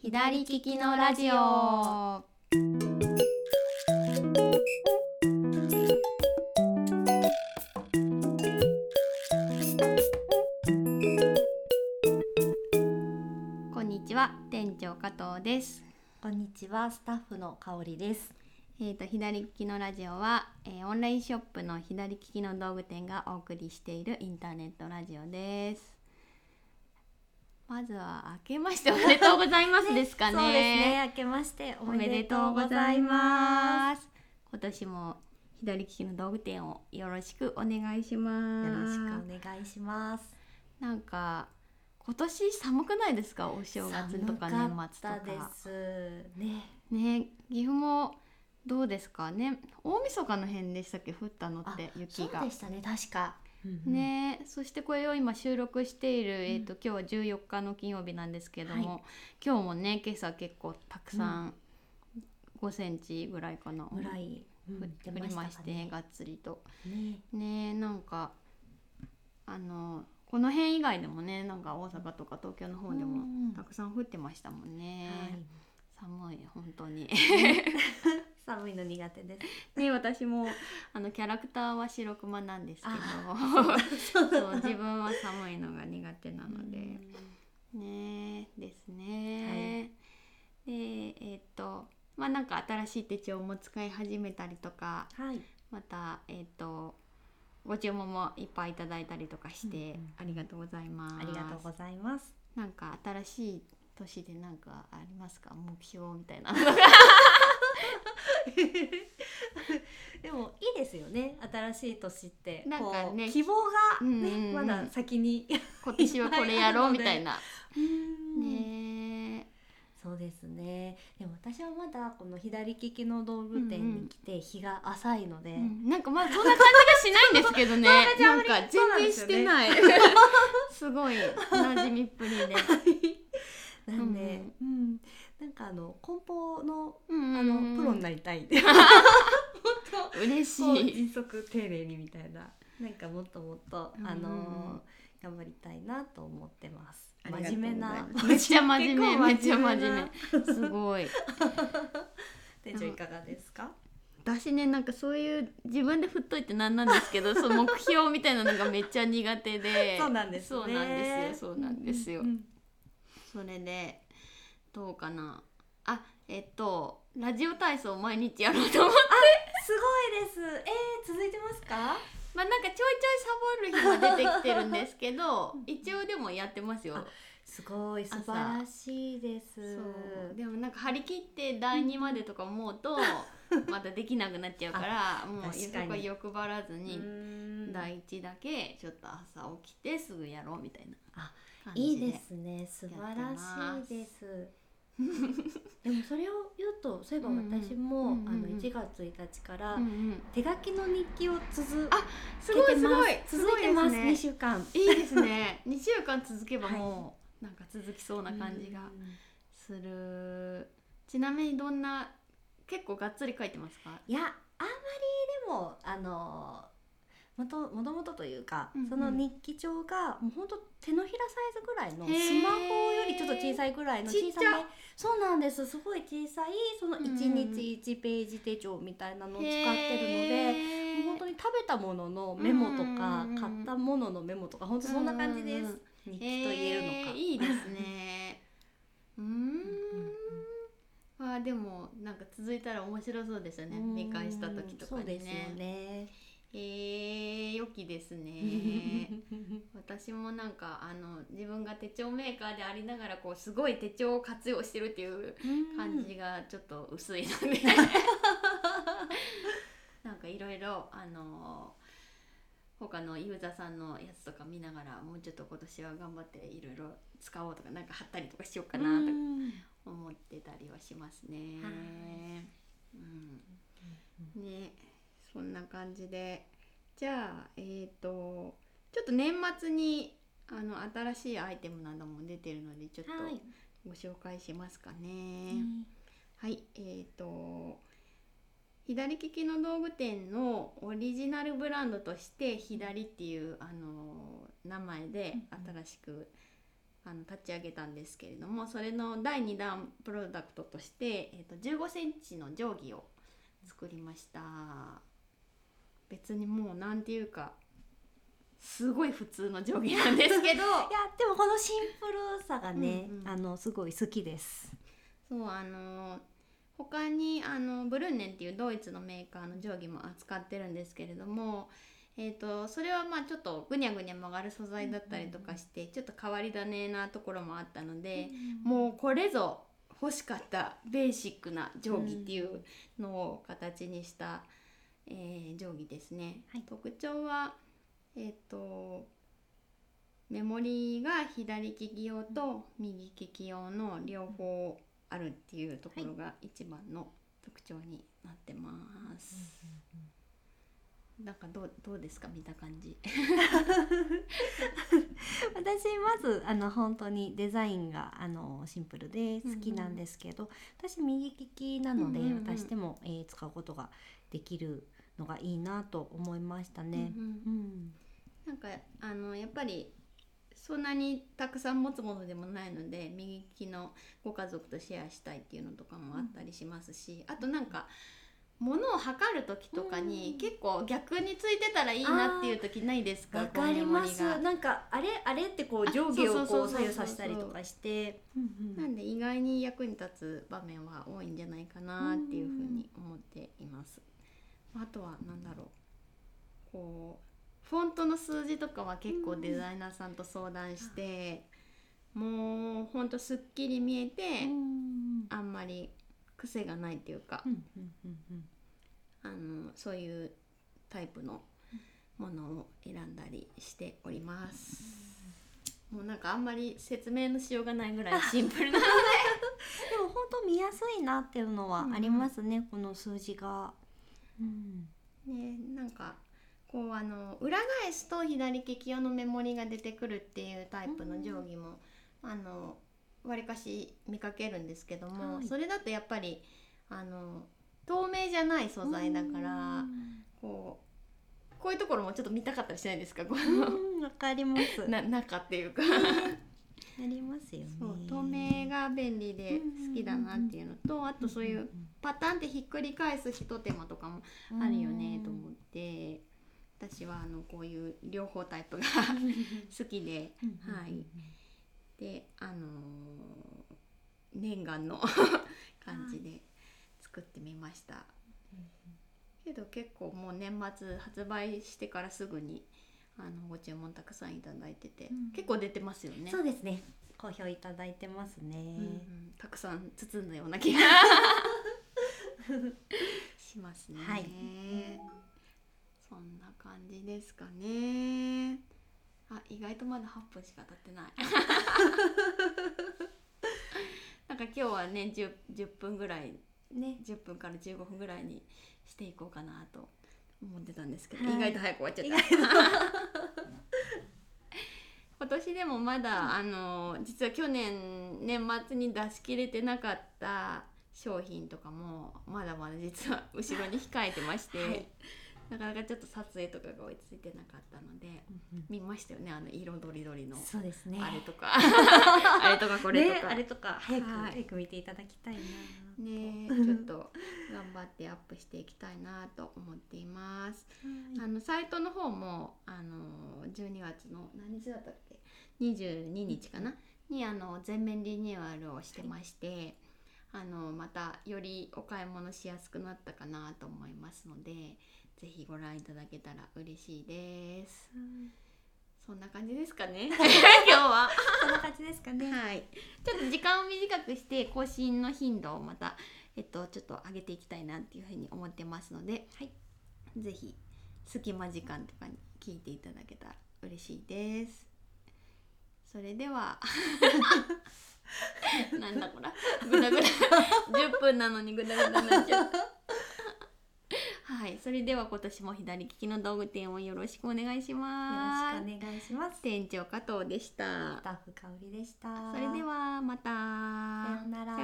左利きのラジオ。こんにちは店長加藤です。こんにちは、スタッフの香りです。えー、と左利きのラジオは、えーオンラインショップの左利きの道具店がお送りしているインターネットラジオですまずは明けましておめでとうございますですかね。そうですね、明けましておおめでとうございます。今年も左利きの道具店をよろしくお願いします。よろしくお願いします。なんか今年寒くないですか？お正月とか年末とか。ったです。ね、ね岐阜もどうですか？ね大晦日の辺でしたっけ？降ったのってそ雪が。うでしたね、確か。ね。そしてこれを今収録している、えー、と今日は14日の金曜日なんですけども、は今日もね今朝結構たくさん、5センチぐらいかなぐらい、うん降りましてかね。がっつりと。ね、ねなんかあのこの辺以外でもねなんか大阪とか東京の方でもうんたくさん降ってましたもんね、はい。寒い本当に 寒いの苦手です。ね私もあのキャラクターは白熊なんですけど。あ そう自分は寒いのが苦手なので、ねですね、でえっ、とまあなんか新しい手帳も使い始めたりとかはい。またえっ、とご注文もいっぱいいただいたりとかして、うんうん。ありがとうございます。ありがとうございます。なんか新しい年でなんかありますか？目標みたいな でもいいですよね、新しい年って。なんかね。こう希望がね、うんまだ先に。今年はこれやろうみたいな。ねねそうですね。でも私はまだこの左利きの道具店に来て日が浅いので、うん。なんかまあそんな感じがしないんですけどね。なんか全然してない。すごい馴染みっぷりで、なんで、うん、なんかあの梱包のうんあのプロになりたい。嬉しこうい迅速丁寧にみたいな、なんかもっともっとうんあの頑張りたいなと思ってます。真面目な。めっちゃ真面目めっちゃ真な面目すごい。店長いかがですか？私ねなんかそういう自分で振っといてなんなんですけど そう目標みたいなのがめっちゃ苦手で。そうなんですね。そうなんですよそうなんですよ、うんうん。それでどうかな？あえっとラジオ体操毎日やろうと思って。すごいです。えー、続いてますか？まあなんかちょいちょいサボる日も出てきてるんですけど 一応でもやってますよ。あすごい素晴らしいです。でもなんか張り切って第2までとか思うと またできなくなっちゃうからもうそこは欲張らずにうん。第1だけちょっと朝起きてすぐやろうみたいなあ感じでいいですね。素晴らしいです でもそれを言うとそういえば私も、あの1月1日から手書きの日記を続あすごいすごい。すご続いてます。です2週間。いいですね。2週間続けばもうなんか続きそうな感じがうんする。ちなみにどんな結構がっつり書いてますか？いやあんまりでもあのもともともとというか、その日記帳がもう本当手のひらサイズぐらいのスマホよりちょっと小さいぐらいの小さめ。そうなんです。すごい小さいそのうん。うん1日1ページ手帳みたいなのを使ってるので、もう本当に食べたもののメモとか、買ったもののメモとか本当そんな感じです、日記と言えるのか、いいですね。うーん。あーでもなんか続いたら面白そうですよね。見返した時とかにそうですよねねえー、良きですね。私もなんかあの自分が手帳メーカーでありながらこうすごい手帳を活用してるっていう感じがちょっと薄いので。なんかいろいろあの他のユーザーさんのやつとか見ながらもうちょっと今年は頑張っていろいろ使おうとかなんか貼ったりとかしようかなと思ってたりはしますね。はうん、ねそんな感じで。じゃあえっ、とちょっと年末にあの新しいアイテムなども出てるのでちょっとはい。ご紹介しますかね。はい、えっ、と左利きの道具店のオリジナルブランドとして左っていうあの名前で新しくあの立ち上げたんですけれどもそれの第2弾プロダクトとして、えー、と15センチの定規を作りました別にもうなんていうかすごい普通の定規なんですけど。いやでもこのシンプルさがね、うんうん。あのすごい好きです。そうあの他にあのブルンネンっていうドイツのメーカーの定規も扱ってるんですけれども、えー、とそれはまあちょっとぐにゃぐにゃ曲がる素材だったりとかして、ちょっと変わり種なところもあったので、もうこれぞ欲しかったベーシックな定規っていうのを形にした、えー定規ですね。はい特徴はえっ、とメモリーが左利き用と右利き用の両方あるっていうところが一番の特徴になってます。なんかどうどうですか？見た感じ。私まずあの本当にデザインがあのシンプルで好きなんですけど、私右利きなので、うんうんうん私でも、えー使うことができるのがいいなと思いましたね。うんうん。うん。なんかあのやっぱりそんなにたくさん持つものでもないので右利きのご家族とシェアしたいっていうのとかもあったりしますし、あとなんか物を測る時とかにうん。結構逆についてたらいいなっていう時ないですか？わかります。なんかあれあれってこうあ上下をこそう左右させたりとかして、うん。なんで意外に役に立つ場面は多いんじゃないかなっていうふうに思っています。あとは何だろう。こうフォントの数字とかは結構デザイナーさんと相談して、もうほんとすっきり見えて、うん。あんまり癖がないっていうか、うんうんうんうん。あのそういうタイプのものを選んだりしております。もうなんかあんまり説明のしようがないぐらい シンプルなでも本当見やすいなっていうのはありますね、この数字が。うん。ねなんかこうあの裏返すと左利き用のメモリが出てくるっていうタイプの定規も、あのわりかし見かけるんですけども、はい。それだとやっぱりあの透明じゃない素材だから、うん。こうこういうところもちょっと見たかったりしないですか？こうんわかります。中っていうか ありますよね。そう透明が便利で好きだなっていうのとあとそういうパターンってひっくり返すひと手間とかもあるよねと思って私はあのこういう両方タイプが 好きで、はい。であのー念願の 感じで作ってみました、けど結構もう年末発売してからすぐにあのご注文たくさんいただいてて、うん。結構出てますよね。そうですね。好評いただいてますね。うんうんたくさん包んだような気が しますね。はいそんな感じですかね。あ、意外とまだ8分しか経ってない。なんか今日はね 10, 10分ぐらいね。10分から15分ぐらいにしていこうかなと思ってたんですけど、はい意外と早く終わっちゃった。今年でもまだ、あの実は去年年末に出し切れてなかった商品とかもまだまだ実は後ろに控えてまして、はいなかなかちょっと撮影とかが追いついてなかったので見ましたよねあの色とりどりの。そうですね。あれとか。あれとかこれとか、ねあれとか早く、はい。早く見ていただきたいな。ねちょっと 頑張ってアップしていきたいなと思っています。あのサイトの方もあの12月の何日だったっけ？22日かな、にあの全面リニューアルをしてまして、あのまたよりお買い物しやすくなったかなと思いますのでぜひご覧いただけたら嬉しいです。そんな感じですかね？今日は。こんな感じですかね？はい、ちょっと時間を短くして更新の頻度をまた、えっと、ちょっと上げていきたいなっていうふうに思ってますので、はい、ぜひ隙間時間とかに聞いていただけたら嬉しいです。それでは なんだこらぐだぐだ10分なのにぐだぐだになっちゃった。はい、それでは今年も左利きの道具店をよろしくお願いします。よろしくお願いします。店長加藤でしたス。タッフ香りでした。それではまた。さようなら。